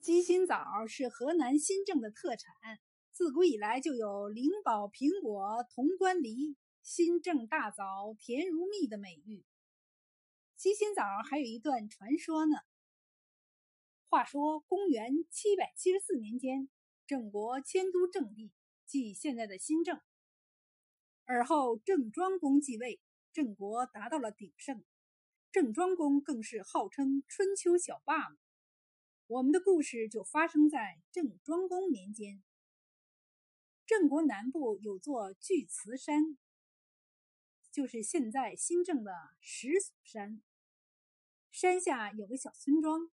鸡心枣是河南新郑的特产，自古以来就有“灵宝苹果潼关梨，新郑大枣甜如蜜”的美誉。鸡心枣还有一段传说呢。话说，公元七百七十四年间，郑国迁都郑地，即现在的新郑。而后郑庄公继位，郑国达到了鼎盛，郑庄公更是号称春秋小霸。我们的故事就发生在郑庄公年间。郑国南部有座巨慈山，就是现在新郑的石锁山。山下有个小村庄，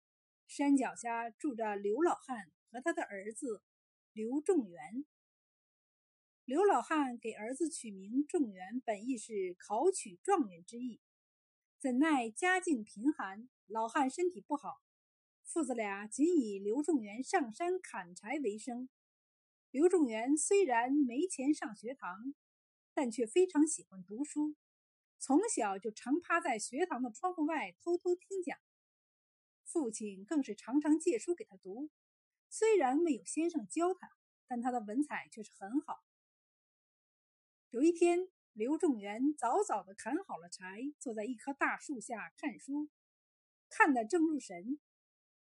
山脚下住着刘老汉和他的儿子刘仲元。刘老汉给儿子取名仲元，本意是考取状元之意。怎奈家境贫寒，老汉身体不好。父子俩仅以刘仲元上山砍柴为生。刘仲元虽然没钱上学堂，但却非常喜欢读书，从小就常趴在学堂的窗户外偷偷听讲。父亲更是常常借书给他读。虽然没有先生教他，但他的文采却是很好。有一天，刘仲元早早的砍好了柴，坐在一棵大树下看书，看得正入神。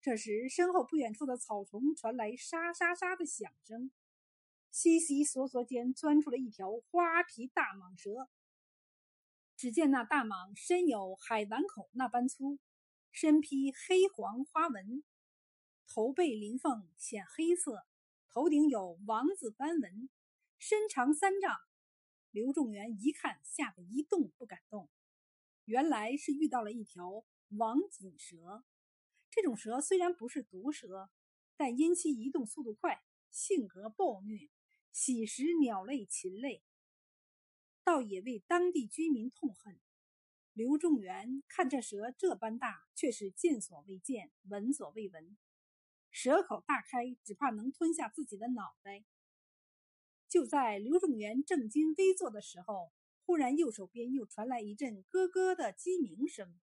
这时，身后不远处的草丛传来沙沙沙的响声，悉悉索索间钻出了一条花皮大蟒蛇。只见那大蟒身有海碗口那般粗，身披黑黄花纹，头背鳞凤显黑色，头顶有王字斑纹，身长三丈。刘仲元一看，吓得一动不敢动。原来是遇到了一条王锦蛇。这种蛇虽然不是毒蛇，但因其移动速度快，性格暴虐，喜食鸟类、禽类，倒也为当地居民痛恨。刘仲元看这蛇这般大，却是见所未见，闻所未闻。蛇口大开，只怕能吞下自己的脑袋。就在刘仲元正襟危坐的时候，忽然右手边又传来一阵咯咯的鸡鸣声，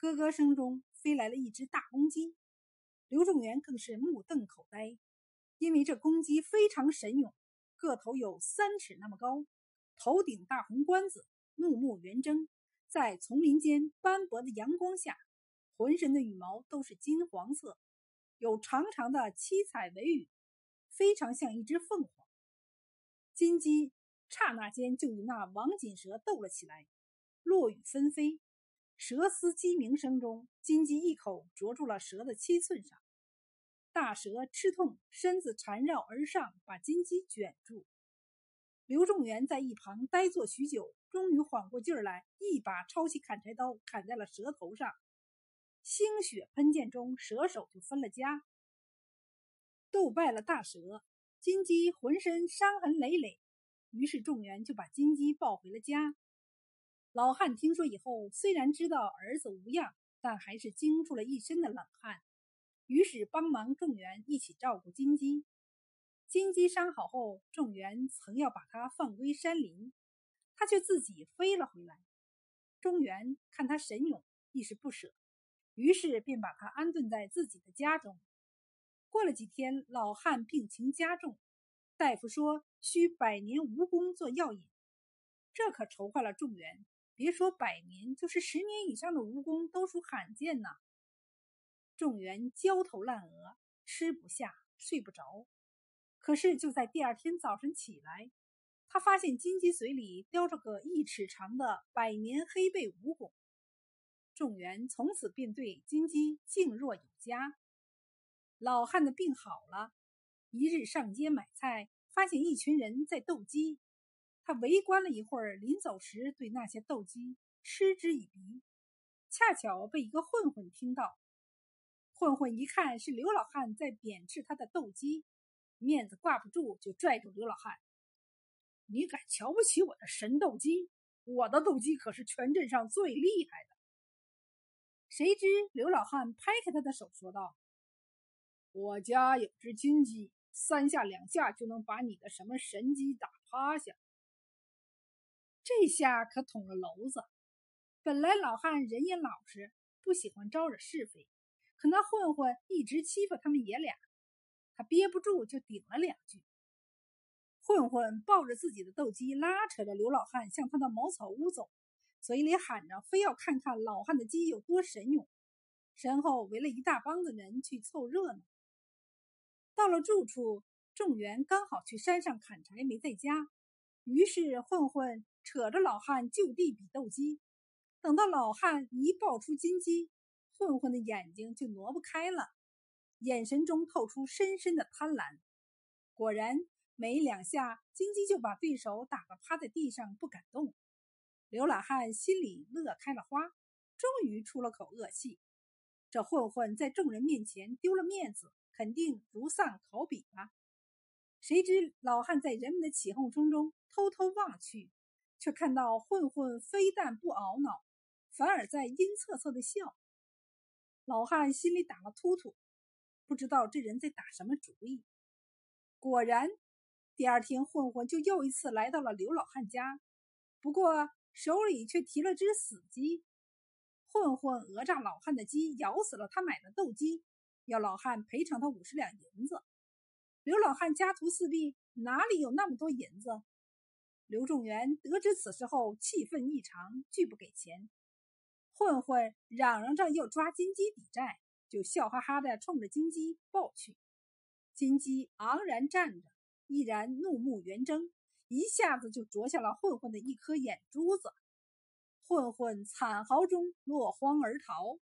咯咯声中。飞来了一只大公鸡，刘仲元更是目瞪口呆，因为这公鸡非常神勇，个头有三尺那么高，头顶大红冠子，目目圆睁，在丛林间斑驳的阳光下，浑身的羽毛都是金黄色，有长长的七彩尾羽，非常像一只凤凰。金鸡刹那间就与那王锦蛇斗了起来，落羽纷飞。蛇嘶鸡鸣声中，金鸡一口啄住了蛇的七寸上。大蛇吃痛，身子缠绕而上，把金鸡卷住。刘仲元在一旁呆坐许久，终于缓过劲儿来，一把抄起砍柴刀，砍在了蛇头上。腥血喷溅中，蛇首就分了家。斗败了大蛇，金鸡浑身伤痕累累，于是仲元就把金鸡抱回了家。老汉听说以后，虽然知道儿子无恙，但还是惊出了一身的冷汗。于是帮忙众元一起照顾金鸡。金鸡伤好后，众元曾要把它放归山林，他却自己飞了回来。仲元看他神勇，一时不舍，于是便把他安顿在自己的家中。过了几天，老汉病情加重，大夫说需百年蜈蚣做药引，这可愁坏了众元。别说百年，就是十年以上的蜈蚣都属罕见呐。众元焦头烂额，吃不下，睡不着。可是就在第二天早晨起来，他发现金鸡嘴里叼着个一尺长的百年黑背蜈蚣。众元从此便对金鸡敬若有加。老汉的病好了，一日上街买菜，发现一群人在斗鸡。他围观了一会儿，临走时对那些斗鸡嗤之以鼻，恰巧被一个混混听到。混混一看是刘老汉在贬斥他的斗鸡，面子挂不住，就拽住刘老汉：“你敢瞧不起我的神斗鸡？我的斗鸡可是全镇上最厉害的。”谁知刘老汉拍开他的手，说道：“我家有只金鸡，三下两下就能把你的什么神鸡打趴下。”这下可捅了娄子。本来老汉人也老实，不喜欢招惹是非，可那混混一直欺负他们爷俩，他憋不住就顶了两句。混混抱着自己的斗鸡，拉扯着刘老汉向他的茅草屋走，嘴里喊着非要看看老汉的鸡有多神勇，身后围了一大帮子人去凑热闹。到了住处，众员刚好去山上砍柴，没在家，于是混混扯着老汉就地比斗鸡。等到老汉一抱出金鸡，混混的眼睛就挪不开了，眼神中透出深深的贪婪。果然，没两下，金鸡就把对手打得趴在地上不敢动。刘老汉心里乐开了花，终于出了口恶气。这混混在众人面前丢了面子，肯定如丧考妣了。谁知老汉在人们的起哄声中偷偷望去，却看到混混非但不懊恼，反而在阴恻恻的笑。老汉心里打了突突，不知道这人在打什么主意。果然，第二天混混就又一次来到了刘老汉家，不过手里却提了只死鸡。混混讹诈老汉的鸡咬死了他买的斗鸡，要老汉赔偿他五十两银子。刘老汉家徒四壁，哪里有那么多银子？刘仲元得知此事后，气愤异常，拒不给钱。混混嚷嚷着要抓金鸡抵债，就笑哈哈的冲着金鸡抱去。金鸡昂然站着，毅然怒目圆睁，一下子就啄下了混混的一颗眼珠子。混混惨嚎中落荒而逃。